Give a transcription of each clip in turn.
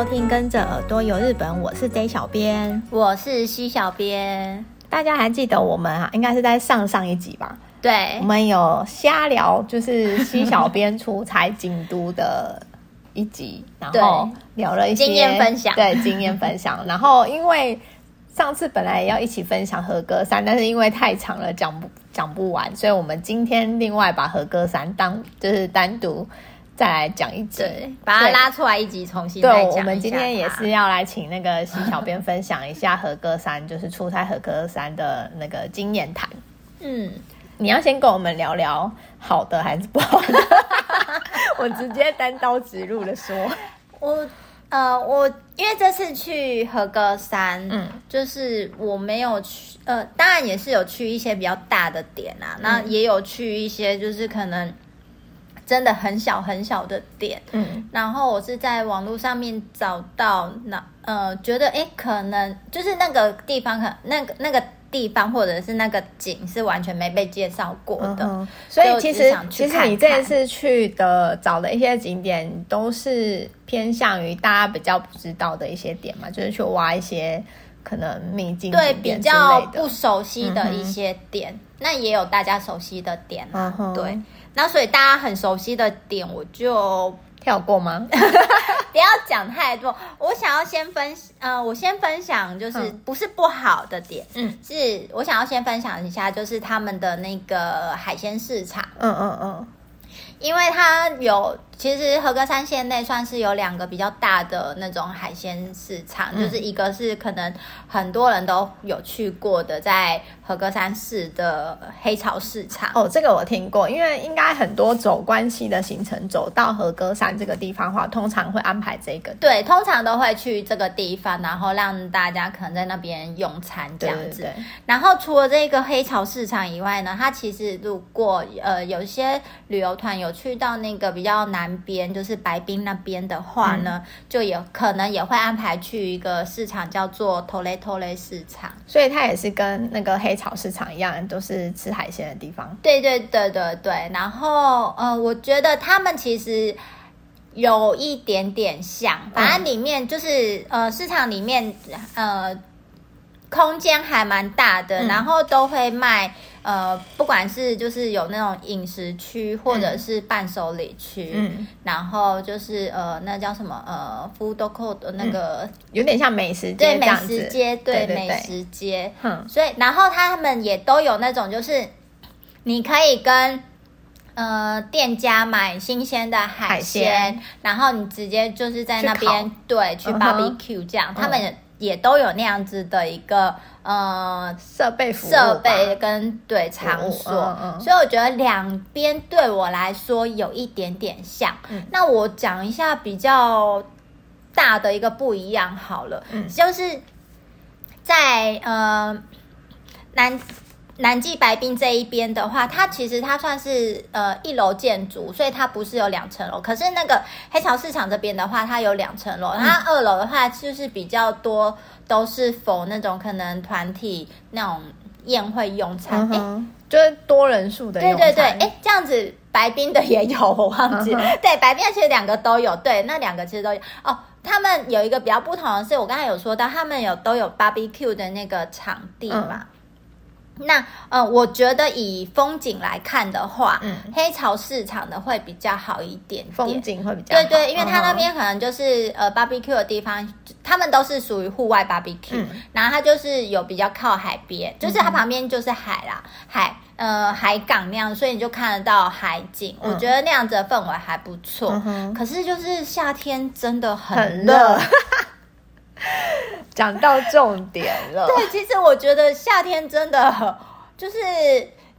收听，跟着耳朵游日本，我是 J 小编，我是 C 小编。大家还记得我们啊？应该是在上上一集吧？对，我们有瞎聊，就是 C 小编出差京都的一集，然后聊了一些经验分享，对，经验分享。然后因为上次本来也要一起分享和歌山，但是因为太长了，讲不讲不完，所以我们今天另外把和歌山当就是单独。再来讲一集，把它拉出来一集，重新再讲。对，我们今天也是要来请那个西小编分享一下和歌山，就是出差和歌山的那个经验谈。嗯，你要先跟我们聊聊好的还是不好的？我直接单刀直入的说，我呃，我因为这次去和歌山，嗯，就是我没有去，呃，当然也是有去一些比较大的点啊，嗯、那也有去一些就是可能。真的很小很小的点，嗯，然后我是在网络上面找到那呃，觉得哎，可能就是那个地方，可那个那个地方或者是那个景是完全没被介绍过的，嗯、所以其实其实你这一次去的找的一些景点都是偏向于大家比较不知道的一些点嘛，就是去挖一些可能秘境对比较不熟悉的一些点，嗯、那也有大家熟悉的点啊，嗯、对。那所以大家很熟悉的点，我就跳过吗？不要讲太多。我想要先分，呃，我先分享，就是不是不好的点，嗯，是我想要先分享一下，就是他们的那个海鲜市场，嗯嗯嗯，因为它有。其实和歌山县内算是有两个比较大的那种海鲜市场，嗯、就是一个是可能很多人都有去过的，在和歌山市的黑潮市场。哦，这个我听过，因为应该很多走关西的行程走到和歌山这个地方的话，通常会安排这个。对，通常都会去这个地方，然后让大家可能在那边用餐这样子。对对对。然后除了这个黑潮市场以外呢，它其实如果呃有些旅游团有去到那个比较南。边就是白冰那边的话呢，嗯、就有可能也会安排去一个市场，叫做托雷托雷市场，所以它也是跟那个黑潮市场一样，都是吃海鲜的地方。对对对对对。然后呃，我觉得他们其实有一点点像，反正里面就是、嗯、呃，市场里面呃，空间还蛮大的，嗯、然后都会卖。呃，不管是就是有那种饮食区，或者是伴手礼区，嗯，然后就是呃，那叫什么呃，food court 的那个、嗯，有点像美食街，对，美食街，对，美食街，嗯，所以然后他们也都有那种，就是你可以跟呃店家买新鲜的海鲜，然后你直接就是在那边对去 barbecue 这样，嗯、他们也。都有那样子的一个呃设备设备跟对场所，嗯嗯、所以我觉得两边对我来说有一点点像。嗯、那我讲一下比较大的一个不一样好了，嗯、就是在呃南。南纪白冰这一边的话，它其实它算是呃一楼建筑，所以它不是有两层楼。可是那个黑潮市场这边的话，它有两层楼。它二楼的话就是比较多，都是否那种可能团体那种宴会用餐，哎、嗯，就是多人数的。对对对，哎，这样子白冰的也有，我忘记对，白冰其实两个都有，对，那两个其实都有。哦，他们有一个比较不同的是，我刚才有说到，他们有都有 barbecue 的那个场地嘛。嗯那呃，我觉得以风景来看的话，嗯，黑潮市场的会比较好一点点，风景会比较好。对对，因为它那边可能就是呃，barbecue 的地方，他们都是属于户外 barbecue，嗯，然后它就是有比较靠海边，就是它旁边就是海啦，海呃海港那样，所以你就看得到海景。嗯，我觉得那样子的氛围还不错。嗯，可是就是夏天真的很热。很 讲到重点了。对，其实我觉得夏天真的就是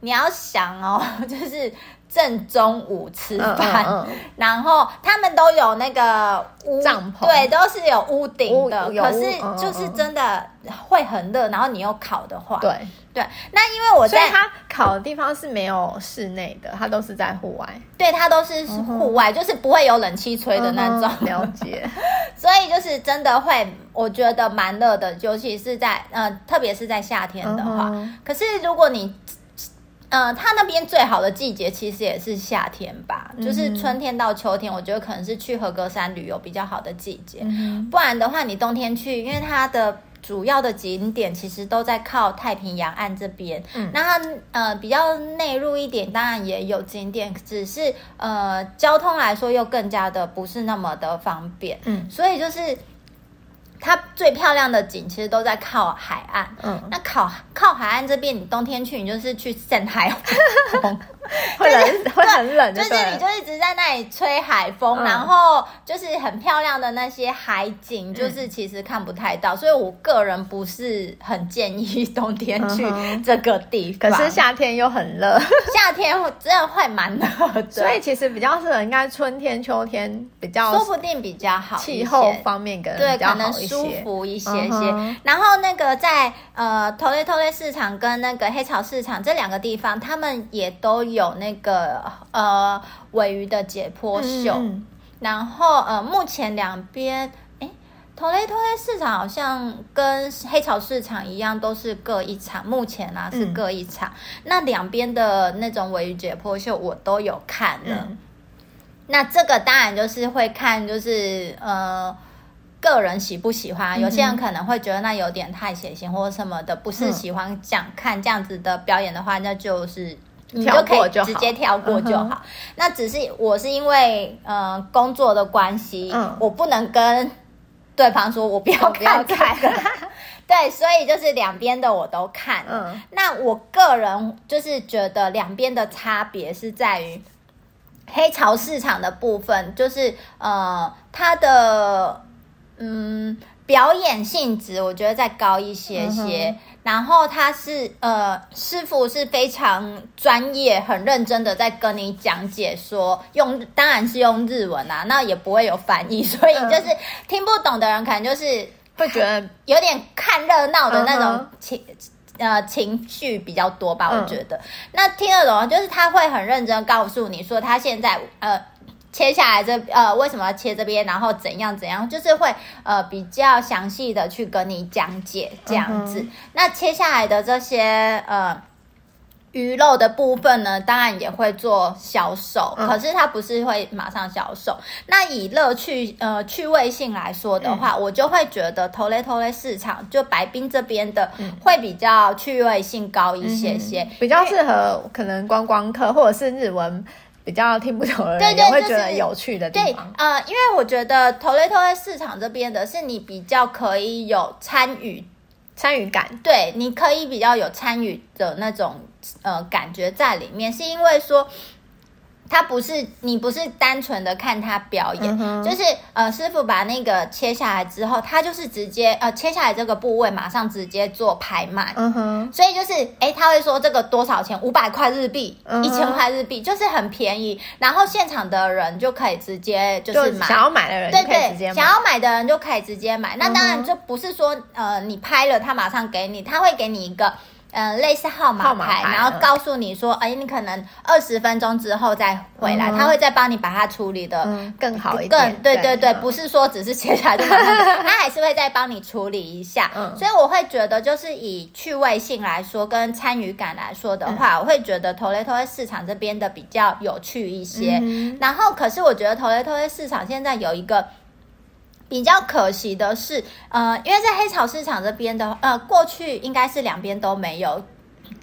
你要想哦，就是正中午吃饭，嗯嗯嗯，然后他们都有那个屋帐篷，对，都是有屋顶的。可是就是真的会很热，然后你又烤的话，对。对，那因为我在它烤的地方是没有室内的，它都是在户外。对，它都是户外，嗯、就是不会有冷气吹的那种。嗯、了解。所以就是真的会，我觉得蛮热的，尤其是在呃，特别是在夏天的话。嗯、可是如果你呃，它那边最好的季节其实也是夏天吧，嗯、就是春天到秋天，我觉得可能是去和歌山旅游比较好的季节。嗯、不然的话，你冬天去，因为它的主要的景点其实都在靠太平洋岸这边。嗯，那它呃比较内陆一点，当然也有景点，只是呃交通来说又更加的不是那么的方便。嗯，所以就是。它最漂亮的景其实都在靠海岸，嗯，那靠靠海岸这边，你冬天去，你就是去晒海风，会冷，会很冷，就是你就一直在那里吹海风，然后就是很漂亮的那些海景，就是其实看不太到，所以我个人不是很建议 冬天去这个地方。可是夏天又很热，夏天真的会蛮热的，所以其实比较适合应该春天、秋天比较，说不定比较好，气候方面跟对可能。舒服一些些，嗯、然后那个在呃头雷头雷市场跟那个黑潮市场这两个地方，他们也都有那个呃尾鱼的解剖秀。嗯、然后呃目前两边，哎，头雷头雷市场好像跟黑潮市场一样，都是各一场。目前啊是各一场。嗯、那两边的那种尾鱼解剖秀我都有看了。嗯、那这个当然就是会看，就是呃。个人喜不喜欢？有些人可能会觉得那有点太血腥或者什么的，不是喜欢讲看这样子的表演的话，那就是你就可以直接跳过就好。那只是我是因为呃工作的关系，我不能跟对方说我不要看，对，所以就是两边的我都看。嗯，那我个人就是觉得两边的差别是在于黑潮市场的部分，就是呃它的。嗯，表演性质我觉得再高一些些，嗯、然后他是呃师傅是非常专业、很认真的在跟你讲解说，说用当然是用日文啊，那也不会有翻译，所以就是听不懂的人可能就是会觉得有点看热闹的那种情、嗯、呃情绪比较多吧，我觉得。嗯、那听得懂就是他会很认真告诉你说他现在呃。切下来这呃为什么要切这边，然后怎样怎样，就是会呃比较详细的去跟你讲解这样子。嗯、那切下来的这些呃鱼肉的部分呢，当然也会做销售，嗯、可是它不是会马上销售。那以乐趣呃趣味性来说的话，嗯、我就会觉得头雷头雷市场就白冰这边的会比较趣味性高一些些，嗯、比较适合可能观光客或者是日文。比较听不懂的人也会觉得有趣的地方。对，呃，因为我觉得投雷投在市场这边的是你比较可以有参与参与感，对，你可以比较有参与的那种呃感觉在里面，是因为说。他不是你不是单纯的看他表演，嗯、就是呃师傅把那个切下来之后，他就是直接呃切下来这个部位马上直接做拍卖，嗯哼，所以就是哎他会说这个多少钱？五百块日币，一千块日币，就是很便宜，然后现场的人就可以直接就是买，想要买的人对对，想要买的人就可以直接买。那当然就不是说呃你拍了他马上给你，他会给你一个。嗯，类似号码牌，然后告诉你说，哎，你可能二十分钟之后再回来，他会再帮你把它处理的更好一点。更对对对，不是说只是切下来就，他还是会再帮你处理一下。所以我会觉得，就是以趣味性来说，跟参与感来说的话，我会觉得投雷头雷市场这边的比较有趣一些。然后，可是我觉得投雷头雷市场现在有一个。比较可惜的是，呃，因为在黑潮市场这边的，呃，过去应该是两边都没有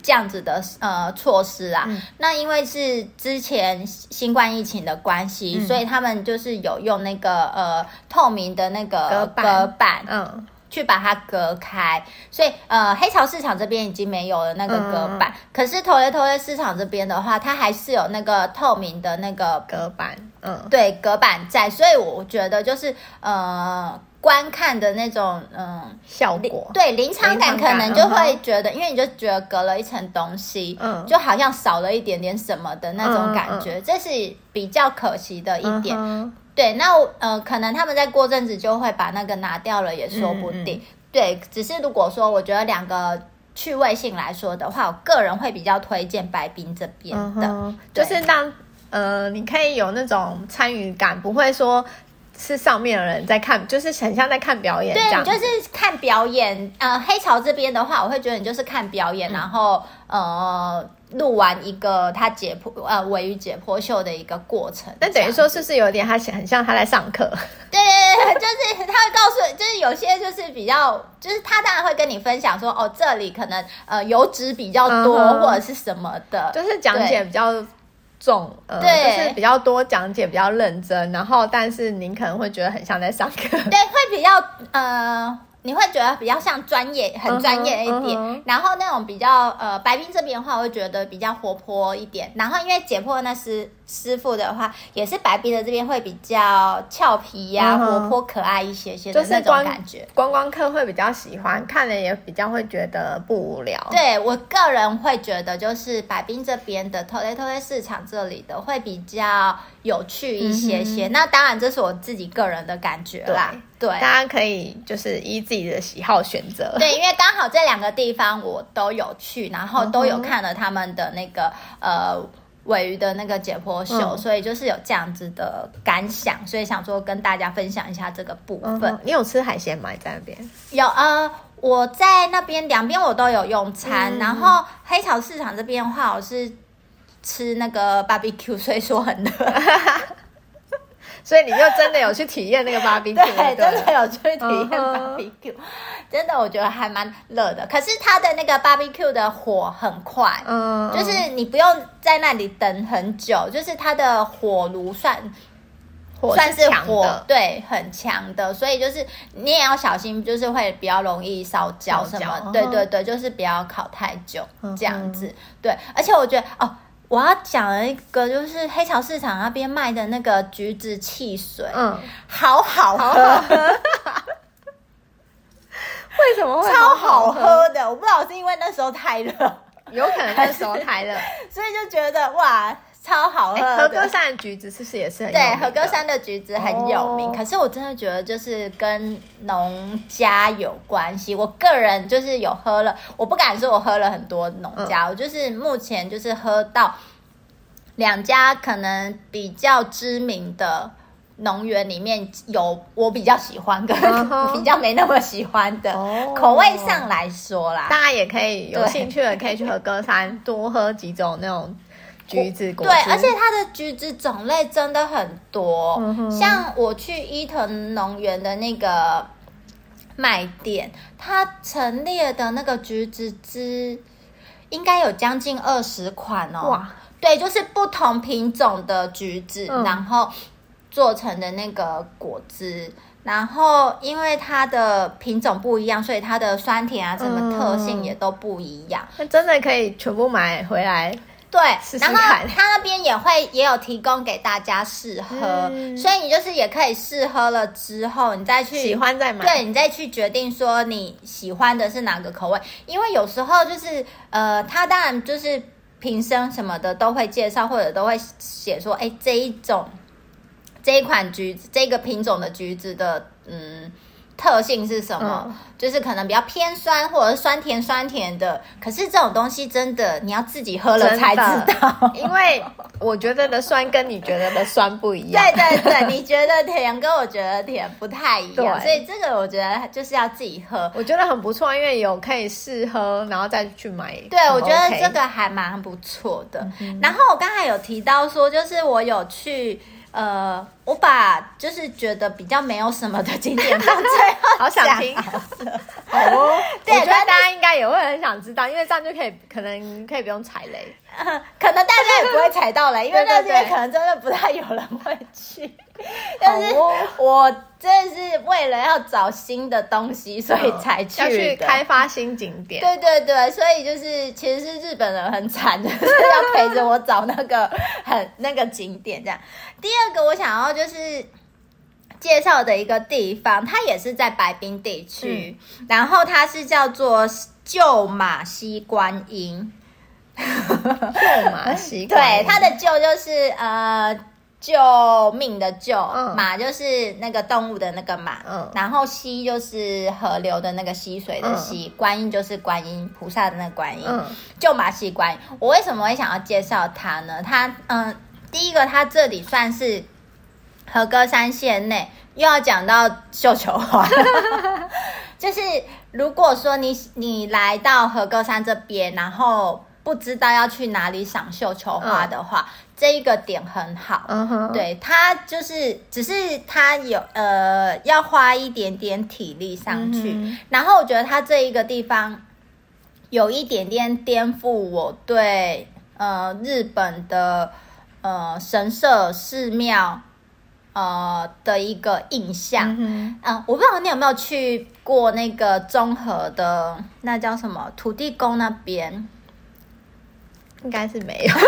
这样子的呃措施啊。嗯、那因为是之前新冠疫情的关系，嗯、所以他们就是有用那个呃透明的那个隔板，嗯。去把它隔开，所以呃，黑潮市场这边已经没有了那个隔板，嗯、可是头雷头雷市场这边的话，它还是有那个透明的那个隔板，嗯，对，隔板在，所以我觉得就是呃，观看的那种嗯、呃、效果，对临场感可能就会觉得，因为你就觉得隔了一层东西，嗯，就好像少了一点点什么的那种感觉，嗯嗯、这是比较可惜的一点。嗯对，那呃，可能他们在过阵子就会把那个拿掉了，也说不定。对，只是如果说我觉得两个趣味性来说的话，我个人会比较推荐白冰这边的，就是让呃，你可以有那种参与感，不会说是上面的人在看，就是很像在看表演。对，你就是看表演。呃，黑潮这边的话，我会觉得你就是看表演，嗯、然后呃。录完一个他解剖呃尾鱼解剖秀的一个过程，那等于说是不是有点他很像他在上课？对对对，就是他会告诉，就是有些就是比较，就是他当然会跟你分享说，哦，这里可能呃油脂比较多、嗯、或者是什么的，就是讲解比较重，呃，对，就是比较多讲解比较认真，然后但是您可能会觉得很像在上课，对，会比较呃。你会觉得比较像专业，很专业一点。Uh -huh, uh -huh. 然后那种比较呃，白冰这边的话，我会觉得比较活泼一点。然后因为解剖那师师傅的话，也是白冰的这边会比较俏皮呀、啊，uh. 活泼可爱一些些的那种感觉。观光客会比较喜欢，看了也比较会觉得不无聊。对我个人会觉得，就是白冰这边的 TOLE-TOLE 市场这里的会比较有趣一些些。Uh. 那当然这是我自己个人的感觉啦。对，大家可以就是依自己的喜好选择。对，因为刚好这两个地方我都有去，然后都有看了他们的那个、嗯、呃鮪鱼的那个解剖秀、嗯，所以就是有这样子的感想，所以想说跟大家分享一下这个部分。嗯、你有吃海鲜吗？在那边？有呃，我在那边两边我都有用餐，嗯、然后黑潮市场这边的话，我是吃那个 barbecue，所以说很热。所以你就真的有去体验那个 barbecue，对，真的有去体验 barbecue，uh -huh. 真的我觉得还蛮热的。可是它的那个 barbecue 的火很快，嗯、uh 就是你不用在那里等很久，就是它的火炉算火算是火，对，很强的。所以就是你也要小心，就是会比较容易烧焦什么。Uh. 对对对，就是不要烤太久这样子。Uh. 对，而且我觉得哦。我要讲一个，就是黑潮市场那边卖的那个橘子汽水，嗯，好好喝，好好喝为什么会超好喝？的？我不知道是因为那时候太热，有可能那时候太热，所以就觉得哇，超好喝。和歌山的橘子是不是也是很有名？对，和歌山的橘子很有名。哦。可是我真的觉得就是跟农家有关系。我个人就是有喝了，我不敢说我喝了很多农家，嗯，我就是目前就是喝到两家可能比较知名的农园里面有我比较喜欢跟比较没那么喜欢的，哦，口味上来说啦，大家也可以有兴趣的可以去和歌山多喝几种那种。橘子果对，而且它的橘子种类真的很多。嗯、像我去伊藤农园的那个卖店，它陈列的那个橘子汁应该有将近二十款哦。哇，对，就是不同品种的橘子，嗯、然后做成的那个果汁。然后因为它的品种不一样，所以它的酸甜啊什么特性也都不一样。那、嗯、真的可以全部买回来。对试试，然后他那边也会也有提供给大家试喝，嗯，所以你就是也可以试喝了之后，你再去喜欢再买，对，你再去决定说你喜欢的是哪个口味，因为有时候就是呃，他当然就是瓶身什么的都会介绍，或者都会写说，哎，这一种这一款橘子，这个品种的橘子的嗯。特性是什么？嗯，就是可能比较偏酸，或者是酸甜酸甜的。可是这种东西真的你要自己喝了才知道，因为我觉得的酸跟你觉得的酸不一样。对 对对，你觉得甜跟我觉得甜不太一样，所以这个我觉得就是要自己喝。我觉得很不错，因为有可以试喝，然后再去买。对，我觉得这个还蛮不错的。嗯。然后我刚才有提到说，就是我有去。呃，我把就是觉得比较没有什么的景点放最后，好想听。好哦，对，我觉得大家应该也会很想知道，因为这样就可以可能可以不用踩雷，可能大家也不会踩到雷，因为那边可能真的不太有人会去。但是我真的是为了要找新的东西，所以才去的。要去开发新景点。对对对，所以就是其实是日本人很惨的，就是要陪着我找那个很那个景点这样。第二个我想要就是介绍的一个地方，它也是在白冰地区，嗯，然后它是叫做旧马溪观音。旧马溪，对，它的旧就是呃。救命的救，嗯，马就是那个动物的那个马，嗯，然后溪就是河流的那个溪水的溪，嗯，观音就是观音菩萨的那个观音，嗯，救马溪观音。我为什么会想要介绍它呢？它，嗯，第一个，它这里算是和歌山县内，又要讲到绣球花，就是如果说你你来到和歌山这边，然后。不知道要去哪里赏绣球花的话，嗯、这一个点很好。嗯哼，对，它就是只是它有呃要花一点点体力上去，嗯、然后我觉得它这一个地方有一点点颠覆我对呃日本的呃神社寺庙。呃的一个印象，嗯，呃，我不知道你有没有去过那个中和的那叫什么土地公那边，应该是没有。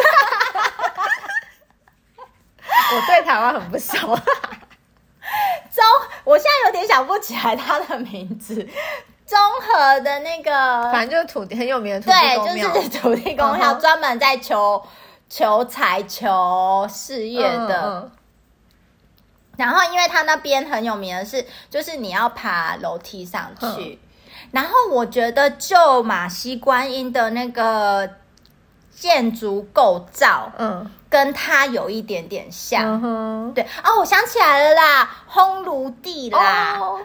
我对台湾很不熟。中，我现在有点想不起来他的名字。综合的那个，反正就是土地很有名的土地公庙，对，就是土地公庙，专门在求求财、求事业的。然后，因为他那边很有名的是，就是你要爬楼梯上去。嗯、然后，我觉得就马西观音的那个建筑构造，嗯，跟它有一点点像。嗯、哼。对，哦，我想起来了啦，烘炉地啦，哦、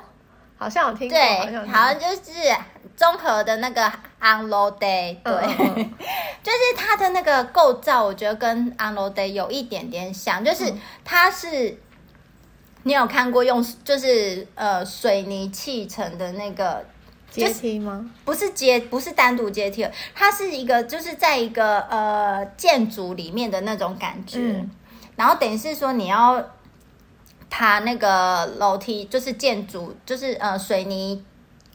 好像有听过，对，好像，好像就是综合的那个 Unload Day，对，嗯、就是它的那个构造，我觉得跟 Unload Day 有一点点像，就是它是。你有看过用就是呃水泥砌成的那个阶梯吗？不是阶，不是单独阶梯，它是一个就是在一个呃建筑里面的那种感觉。嗯、然后等于是说你要爬那个楼梯，就是建筑，就是呃水泥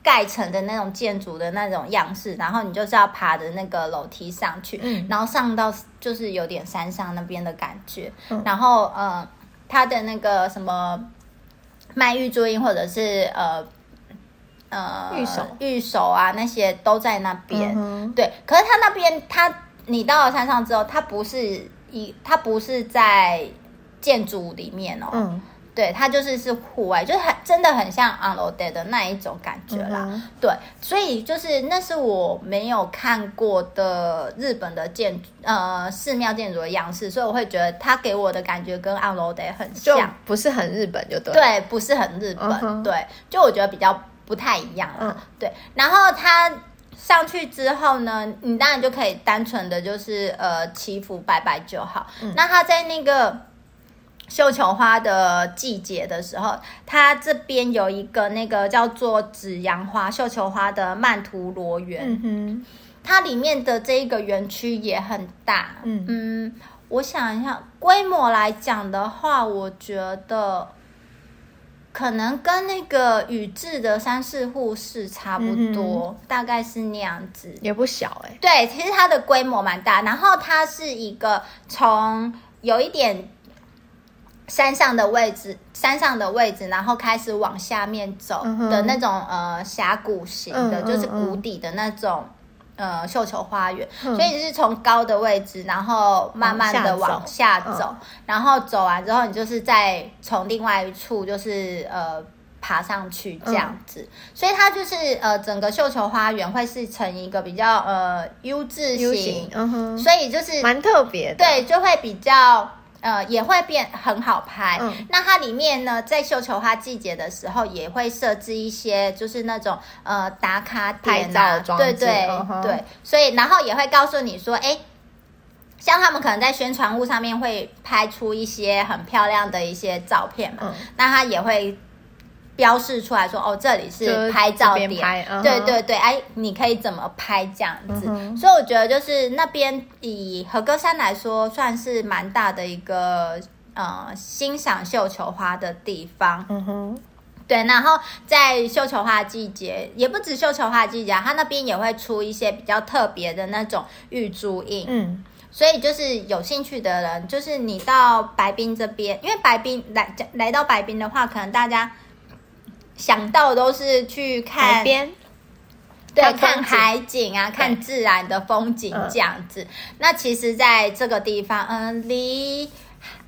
盖成的那种建筑的那种样式。然后你就是要爬的那个楼梯上去，嗯、然后上到就是有点山上那边的感觉。嗯、然后呃。他的那个什么卖玉珠印，或者是呃呃玉手玉手啊，那些都在那边。嗯、对，可是他那边，他你到了山上之后，他不是一，他不是在建筑里面哦。嗯。对，它就是是户外，就是很真的很像 Unloaded 的那一种感觉啦。嗯、对，所以就是那是我没有看过的日本的建筑呃寺庙建筑的样式，所以我会觉得它给我的感觉跟 Unloaded 很像，不是很日本就对。对，不是很日本，嗯、对，就我觉得比较不太一样啦。嗯、对，然后它上去之后呢，你当然就可以单纯的就是呃祈福拜拜就好。嗯、那它在那个。绣球花的季节的时候，它这边有一个那个叫做紫阳花绣球花的曼陀罗园，嗯哼，它里面的这一个园区也很大，嗯。嗯，我想一下，规模来讲的话，我觉得可能跟那个宇治的三世户是差不多，嗯、大概是那样子，也不小哎、欸，对，其实它的规模蛮大，然后它是一个从有一点。山上的位置，山上的位置，然后开始往下面走的那种、嗯、呃峡谷型的，就是谷底的那种呃绣球花园，嗯、所以你是从高的位置，然后慢慢的往下走，下走。嗯、然后走完之后，你就是再从另外一处就是呃爬上去这样子，嗯、所以它就是呃整个绣球花园会是成一个比较呃 U 字形，型嗯哼，所以就是蛮特别的，对，就会比较。呃，也会变很好拍。嗯，那它里面呢，在绣球花季节的时候，也会设置一些，就是那种呃打卡点啊，对对、嗯、对，所以然后也会告诉你说，哎，像他们可能在宣传物上面会拍出一些很漂亮的一些照片嘛，嗯、那他也会。标示出来说哦，这里是拍照点，嗯、对对对，哎，你可以怎么拍这样子？所以我觉得就是那边以和歌山来说，算是蛮大的一个呃欣赏绣球花的地方。嗯哼，对，然后在绣球花季节，也不止绣球花季节，它那边也会出一些比较特别的那种玉珠印。嗯，所以就是有兴趣的人，就是你到白冰这边，因为白冰来来到白冰的话，可能大家。想到都是去看海边，对，看海景啊，看自然的风景这样子。那其实，在这个地方，嗯，离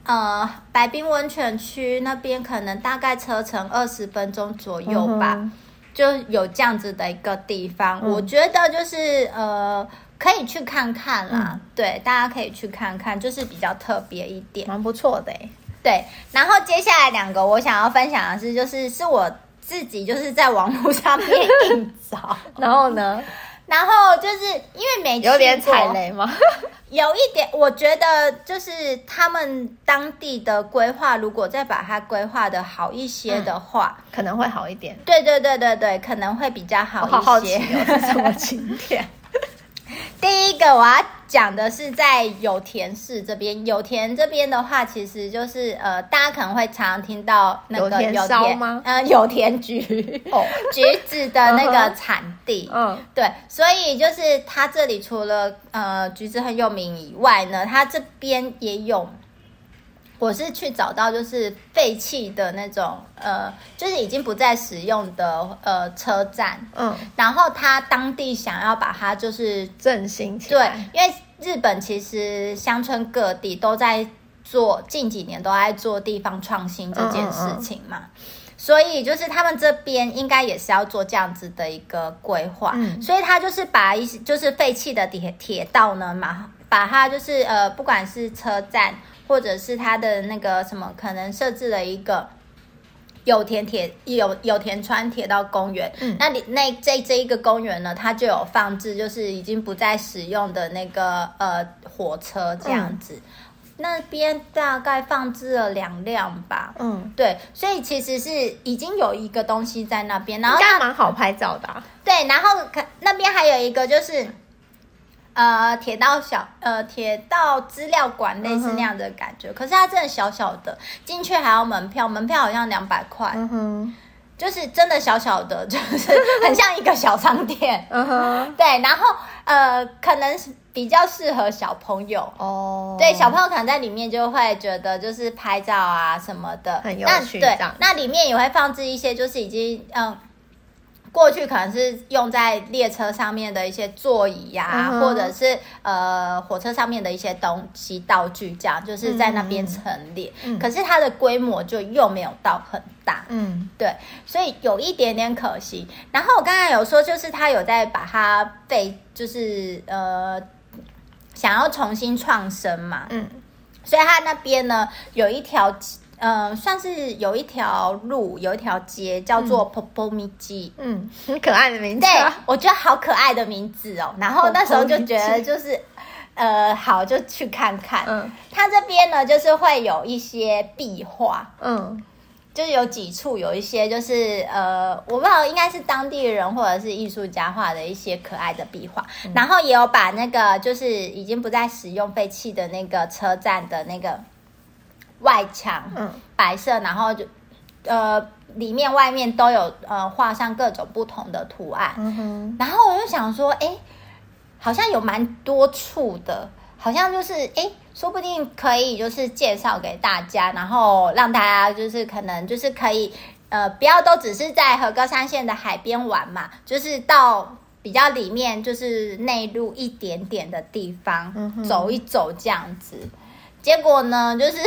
呃白冰温泉区那边可能大概车程二十分钟左右吧，就有这样子的一个地方。我觉得就是呃，可以去看看啦。对，大家可以去看看，就是比较特别一点，蛮不错的。对，然后接下来两个我想要分享的是，就是是我。自己就是在网络上面硬找，然后呢，然后就是因为没有点踩雷吗？有一点，我觉得就是他们当地的规划，如果再把它规划的好一些的话，嗯，可能会好一点。对对对对对，可能会比较好一些。我好好奇哦，是什么 景点？第一个我要讲的是在有田市这边，有田这边的话，其实就是呃，大家可能会常常听到那个有田烧吗？呃，有田橘哦，橘子的那个产地。嗯，对，所以就是它这里除了呃橘子很有名以外呢，它这边也有。我是去找到就是废弃的那种呃，就是已经不再使用的呃车站，嗯，然后他当地想要把它就是振兴起来，对，因为日本其实乡村各地都在做，近几年都在做地方创新这件事情嘛，嗯嗯嗯，所以就是他们这边应该也是要做这样子的一个规划，嗯，所以他就是把一些就是废弃的铁铁道呢嘛，把它就是呃，不管是车站。或者是他的那个什么，可能设置了一个有田铁有有田川铁道公园。嗯，那你那这这一个公园呢，它就有放置，就是已经不再使用的那个呃火车这样子。嗯、那边大概放置了两辆吧。嗯，对，所以其实是已经有一个东西在那边，然后应该蛮好拍照的、啊。对，然后可那边还有一个就是。呃，铁道小呃，铁道资料馆类似那样的感觉，嗯、可是它真的小小的，进去还要门票，门票好像两百块，嗯哼，就是真的小小的，就是很像一个小商店，嗯哼，对，然后呃，可能比较适合小朋友。哦，对，小朋友可能在里面就会觉得就是拍照啊什么的。很有趣，对，那里面也会放置一些就是已经嗯。过去可能是用在列车上面的一些座椅呀、啊，uh. 或者是呃火车上面的一些东西道具，这样就是在那边陈列。嗯、可是它的规模就又没有到很大，嗯，对，所以有一点点可惜。然后我刚才有说，就是他有在把它被，就是呃想要重新创生嘛，嗯，所以他那边呢有一条。嗯，算是有一条路，有一条街叫做 Popomichi，嗯，很可爱的名字。对，我觉得好可爱的名字哦。然后那时候就觉得就是，呃，好，就去看看。嗯，它这边呢，就是会有一些壁画，嗯，就是有几处有一些，就是呃，我不知道应该是当地人或者是艺术家画的一些可爱的壁画。嗯，然后也有把那个就是已经不再使用废弃的那个车站的那个。外墙，嗯，白色，然后就，呃，里面外面都有呃画上各种不同的图案，嗯哼，然后我就想说，哎，好像有蛮多处的，好像就是，哎，说不定可以就是介绍给大家，然后让大家就是可能就是可以，呃，不要都只是在和歌山县的海边玩嘛，就是到比较里面就是内陆一点点的地方，走一走这样子。结果呢，就是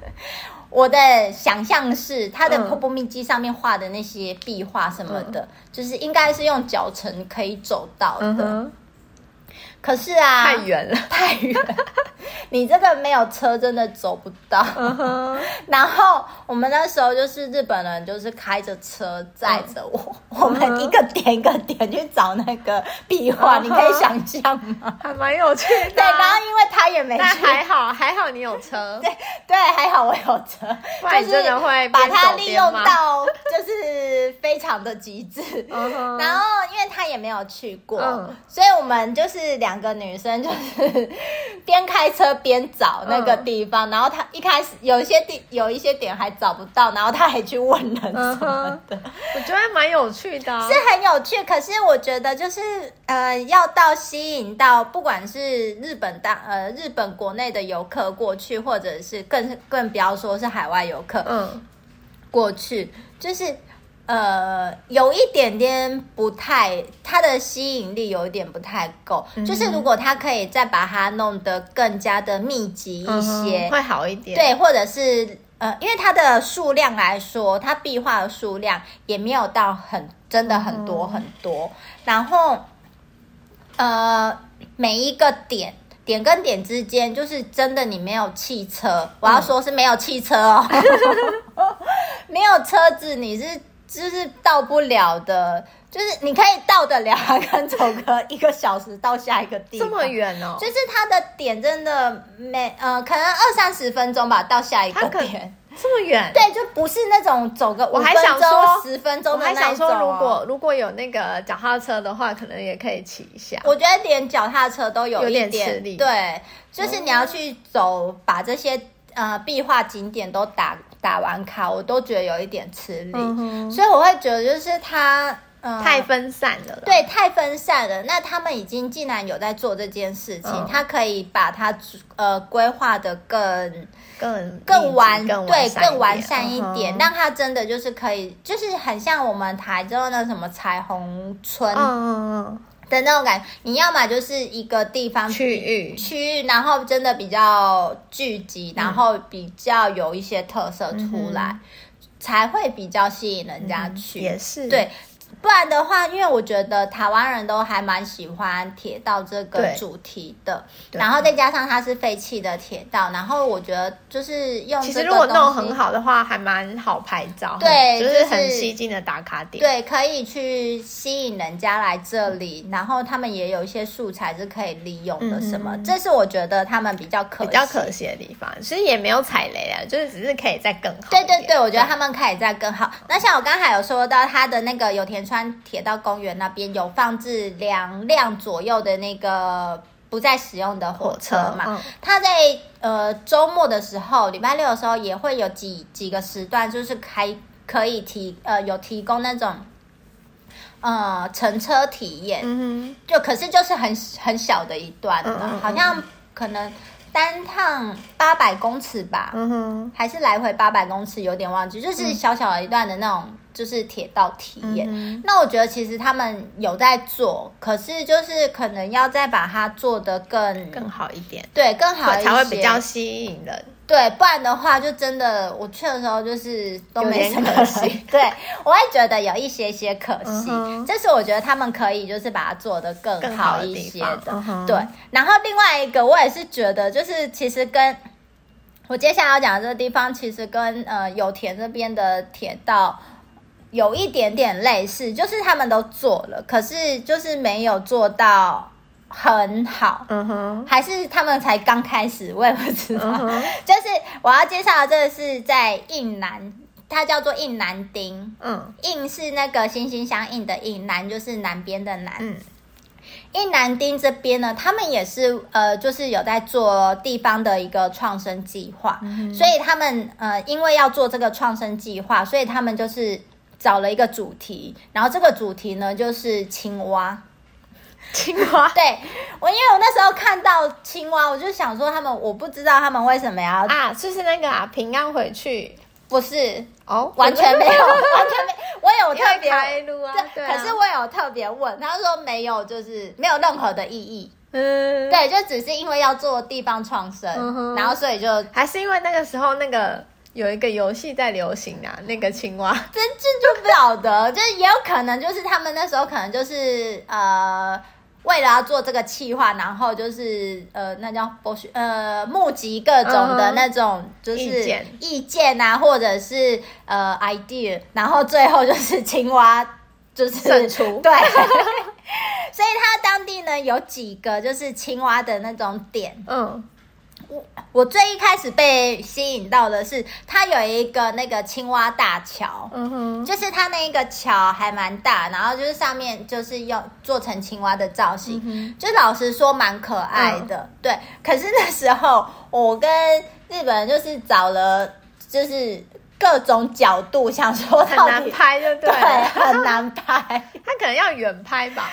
我的想象是，他的瀑布密机上面画的那些壁画什么的，嗯、就是应该是用脚程可以走到的。可是啊，太远了，太远了。你这个没有车真的走不到。Uh huh. 然后我们那时候就是日本人，就是开着车载着我，uh huh. 我们一个点一个点去找那个壁画，uh huh. 你可以想象吗？还蛮有趣的。对，然后因为他也没去，还好还好你有车。对对，还好我有车，就是会把它利用到就是非常的极致。Uh. 然后他也没有去过，uh. 所以我们就是两个女生就是 边开车。边找那个地方，嗯、然后他一开始有一些地有一些点还找不到，然后他还去问人什么的，嗯、我觉得蛮有趣的、啊，是很有趣。可是我觉得就是呃，要到吸引到不管是日本大呃日本国内的游客过去，或者是更更不要说是海外游客嗯过去，就是。呃，有一点点不太，它的吸引力有一点不太够。嗯、就是如果它可以再把它弄得更加的密集一些，嗯、会好一点。对，或者是呃，因为它的数量来说，它壁画的数量也没有到很真的很多很多。嗯、然后，呃，每一个点点跟点之间，就是真的你没有汽车，我要说是没有汽车哦，嗯、没有车子，你是。就是到不了的，就是你可以到得了，还可能走个一个小时到下一个地方，这么远哦。就是它的点真的没呃，可能二三十分钟吧，到下一个点。这么远？对，就不是那种走个我还想说、十分钟的那种。我还想说，如果如果有那个脚踏车的话，可能也可以骑一下。我觉得连脚踏车都有一点吃力。对，就是你要去走，把这些呃壁画景点都打打完卡，我都觉得有一点吃力。嗯、所以我会觉得，就是它。嗯、太分散了，对，太分散了。那他们已经既然有在做这件事情，嗯、他可以把它呃规划的更更更完，对，更完善一点，让它真的就是可以，就是很像我们台中那什么彩虹村的那种感觉。嗯、你要么就是一个地方区域区域，然后真的比较聚集，然后比较有一些特色出来，嗯、才会比较吸引人家去。嗯、也是对。不然的话，因为我觉得台湾人都还蛮喜欢铁道这个主题的，然后再加上它是废弃的铁道，然后我觉得就是用，其实如果弄很好的话，还蛮好拍照，对，就是很吸睛的打卡点，对，可以去吸引人家来这里，然后他们也有一些素材是可以利用的，什么，嗯、这是我觉得他们比较可比较可惜的地方，其实也没有踩雷啊，就是只是可以再更好，对对对，我觉得他们可以再更好。那像我刚才有说到他的那个油田川铁道公园那边有放置两辆左右的那个不再使用的火车嘛？车嗯、它在呃周末的时候，礼拜六的时候也会有几几个时段，就是还可以提呃有提供那种呃乘车体验，嗯、就可是就是很很小的一段了，嗯嗯嗯好像可能单趟八百公尺吧，嗯、还是来回八百公尺，有点忘记，就是小小的一段的那种。就是铁道体验，嗯、那我觉得其实他们有在做，可是就是可能要再把它做得更更好一点，对，更好一些才会比较吸引人。对，不然的话就真的我去的时候就是都没什么可惜。对，我会觉得有一些些可惜，这是我觉得他们可以就是把它做得更好一些的。的嗯、对，然后另外一个我也是觉得就是其实跟我接下来要讲的这个地方，其实跟呃有田这边的铁道。有一点点类似，就是他们都做了，可是就是没有做到很好。嗯哼，还是他们才刚开始，我也不知道。嗯、就是我要介绍的这个是在印南，它叫做印南町。嗯，印是那个心心相印的印，南就是南边的南。嗯，印南町这边呢，他们也是呃，就是有在做地方的一个创生计划，嗯、所以他们呃，因为要做这个创生计划，所以他们就是。找了一个主题，然后这个主题呢就是青蛙。青蛙，对，我因为我那时候看到青蛙，我就想说他们，我不知道他们为什么要啊，就是那个啊，平安回去。不是哦，完全没有，完全没，我有特别开路啊，对，可是我有特别问，他说没有，就是没有任何的意义，嗯，对，就只是因为要做地方创生，嗯、然后所以就还是因为那个时候那个。有一个游戏在流行啊，那个青蛙，真这就不晓得，就是也有可能就是他们那时候可能就是呃，为了要做这个企划，然后就是呃，那叫博学呃，募集各种的那种就是意见。意见啊，或者是呃 idea，然后最后就是青蛙就是胜出，对，所以他当地呢有几个就是青蛙的那种点，嗯。我我最一开始被吸引到的是，它有一个那个青蛙大桥，嗯哼，就是它那个桥还蛮大，然后就是上面就是用做成青蛙的造型，嗯、就老实说蛮可爱的，嗯、对。可是那时候我跟日本人就是找了，就是各种角度想说很难拍，就对，对，很难拍，他可能要远拍吧，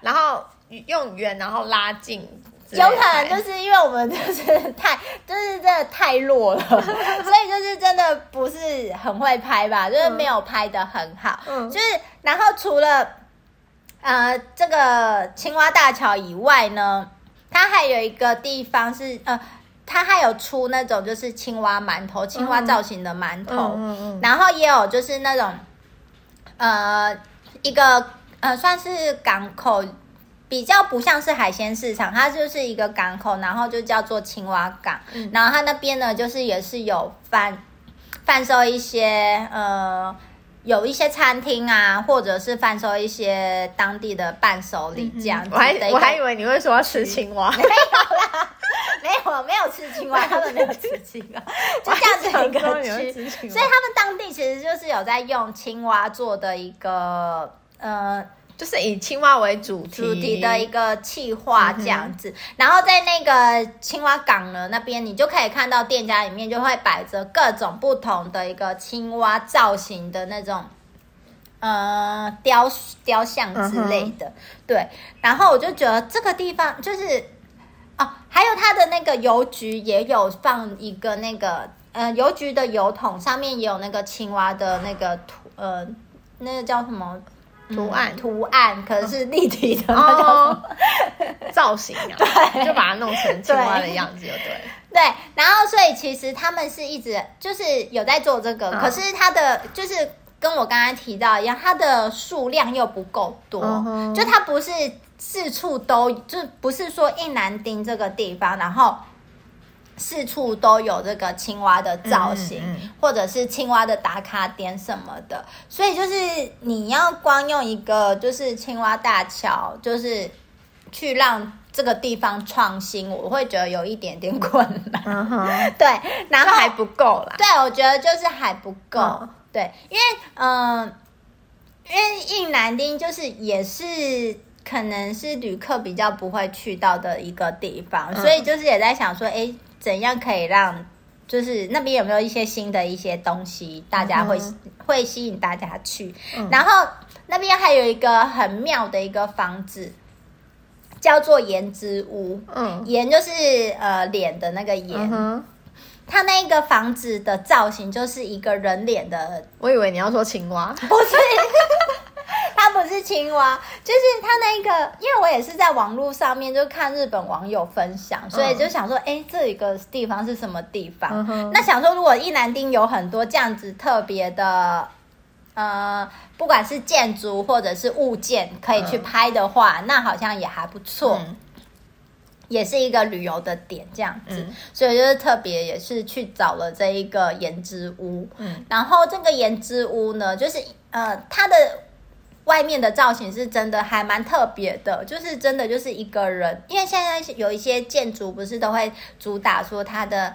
然后用远然后拉近。有可能就是因为我们 就是太，就是真的太弱了，所以就是真的不是很会拍吧，就是没有拍的很好。嗯，就是然后除了呃这个青蛙大桥以外呢，它还有一个地方是呃，它还有出那种就是青蛙馒头，青蛙造型的馒头，嗯嗯嗯，然后也有就是那种呃一个呃算是港口。比较不像是海鲜市场，它就是一个港口，然后就叫做青蛙港。嗯、然后它那边呢，就是也是有贩贩售一些呃有一些餐厅啊，或者是贩售一些当地的伴手礼这样子、嗯。我还我还以为你会说要吃青蛙，没有啦，没有没有吃青蛙，他们没有吃青蛙，就这样子一个区。所以他们当地其实就是有在用青蛙做的一个呃。就是以青蛙为主题，主题的一个企划这样子，然后在那个青蛙港呢那边，你就可以看到店家里面就会摆着各种不同的一个青蛙造型的那种，呃，雕雕像之类的。对，然后我就觉得这个地方就是，哦，还有它的那个邮局也有放一个那个，呃，邮局的邮筒上面也有那个青蛙的那个图，呃，那个叫什么？图案、嗯、图案可能是立体的，那叫什么造型啊？对，就把它弄成青蛙的样子，就对。对，然后所以其实他们是一直就是有在做这个，嗯、可是它的就是跟我刚刚提到一样，它的数量又不够多，嗯、就它不是四处都，就不是说印南丁这个地方，然后。四处都有这个青蛙的造型，嗯嗯、或者是青蛙的打卡点什么的，所以就是你要光用一个就是青蛙大桥，就是去让这个地方创新，我会觉得有一点点困难。嗯、对，然后还不够啦。对，我觉得就是还不够。嗯、对，因为嗯、呃，因为印南丁就是也是可能是旅客比较不会去到的一个地方，嗯、所以就是也在想说，哎。怎样可以让，就是那边有没有一些新的一些东西，大家会、嗯、会吸引大家去？嗯、然后那边还有一个很妙的一个房子，叫做颜之屋。嗯，颜就是呃脸的那个颜。嗯、哼它那个房子的造型就是一个人脸的。我以为你要说青蛙，不是。它不是青蛙，就是它那个，因为我也是在网络上面就看日本网友分享，所以就想说，哎、嗯，这一个地方是什么地方？嗯、那想说，如果伊南丁有很多这样子特别的，呃，不管是建筑或者是物件可以去拍的话，嗯、那好像也还不错，嗯、也是一个旅游的点这样子。嗯、所以就是特别也是去找了这一个颜之屋，嗯，然后这个颜之屋呢，就是呃，它的。外面的造型是真的还蛮特别的，就是真的就是一个人，因为现在有一些建筑不是都会主打说它的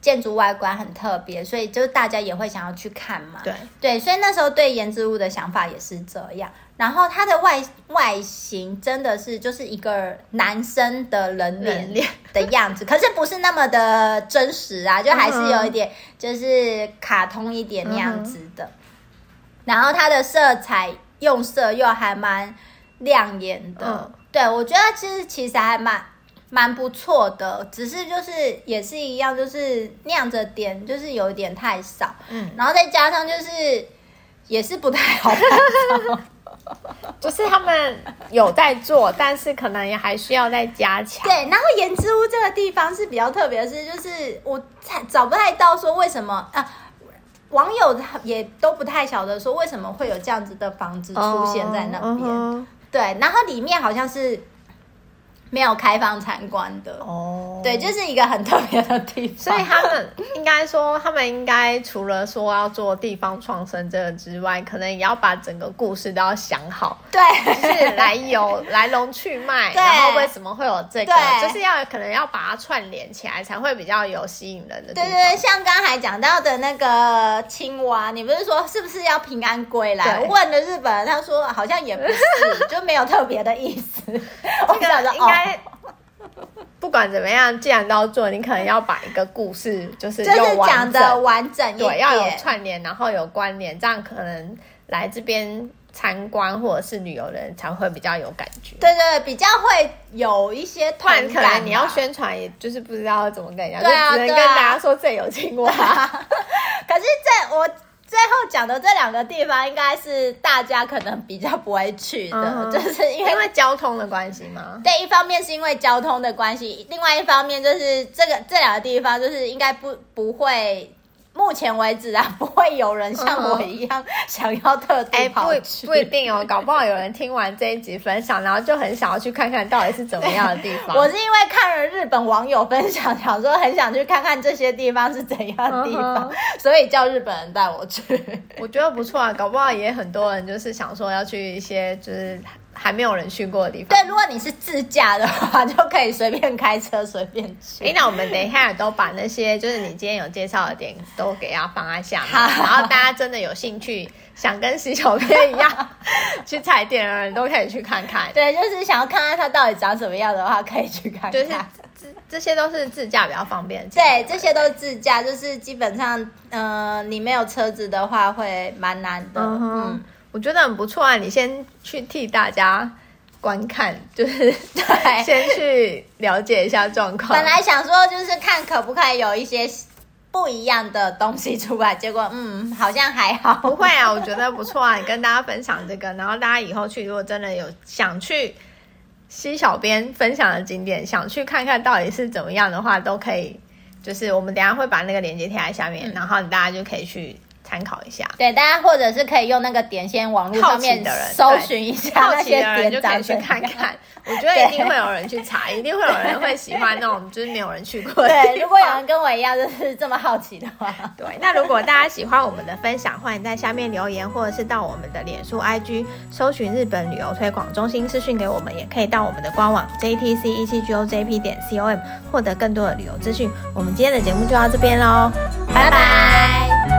建筑外观很特别，所以就是大家也会想要去看嘛。对对，所以那时候对颜之物的想法也是这样。然后它的外外形真的是就是一个男生的人脸的样子，可是不是那么的真实啊，就还是有一点就是卡通一点那样子的。然后它的色彩。用色又还蛮亮眼的，嗯、对，我觉得其实其实还蛮蛮不错的，只是就是也是一样，就是亮着点，就是有一点太少，嗯，然后再加上就是也是不太好 就是他们有在做，但是可能也还需要再加强。对，然后颜之屋这个地方是比较特别的是，就是我才找不太到说为什么啊。网友也都不太晓得说为什么会有这样子的房子出现在那边，oh, uh huh. 对，然后里面好像是。没有开放参观的哦，oh. 对，就是一个很特别的地方。所以他们应该说，他们应该除了说要做地方创生这个之外，可能也要把整个故事都要想好，对，就是来由 来龙去脉，对然后为什么会有这个，就是要可能要把它串联起来，才会比较有吸引人的。对对对，像刚才讲到的那个青蛙，你不是说是不是要平安归来？问了日本人，他说好像也不是，就没有特别的意思。我想说，哦。不管怎么样，既然都要做，你可能要把一个故事就是就是讲的完整一点，对，要有串联，然后有关联，这样可能来这边参观或者是旅游的人才会比较有感觉。对对，比较会有一些团感。可能你要宣传，也就是不知道怎么跟人家，对啊，就只能跟大家说这有青蛙。可是这我。最后讲的这两个地方，应该是大家可能比较不会去的，嗯、就是因为，因为交通的关系吗？对，一方面是因为交通的关系，另外一方面就是这个这两个地方就是应该不不会目前为止啊，不会有人像我一样想要特地跑去。哎，不不一定哦，搞不好有人听完这一集分享，然后就很想要去看看到底是怎么样的地方。我是因为看了日本网友分享，想说很想去看看这些地方是怎样的地方，所以叫日本人带我去。我觉得不错啊，搞不好也很多人就是想说要去一些就是。还没有人去过的地方。对，如果你是自驾的话，就可以随便开车随便去。哎，那我们等一下都把那些就是你今天有介绍的点都给它放在下面，然后大家真的有兴趣想跟西小编一样去踩点的人都可以去看看。对，就是想要看看它到底长什么样的话，可以去看看。就是这这些都是自驾比较方便。对，这些都是自驾，就是基本上，嗯、呃，你没有车子的话会蛮难的。嗯我觉得很不错啊！你先去替大家观看，就是对，先去了解一下状况。本来想说就是看可不可以有一些不一样的东西出来，结果嗯，好像还好。不会啊，我觉得不错啊！你跟大家分享这个，然后大家以后去，如果真的有想去西小编分享的景点，想去看看到底是怎么样的话，都可以。就是我们等一下会把那个链接贴在下面，嗯、然后大家就可以去。参考一下，对，大家或者是可以用那个点先网络上面的人搜寻一下那些点，就可以去看看。我觉得一定会有人去查，一定会有人会喜欢那种就是没有人去过的。对，如果有人跟我一样就是这么好奇的话，对。那如果大家喜欢我们的分享，欢迎在下面留言，或者是到我们的脸书 IG 搜寻日本旅游推广中心私讯给我们，也可以到我们的官网 JTC 一七 GOJP 点 COM 获得更多的旅游资讯。我们今天的节目就到这边喽，拜拜。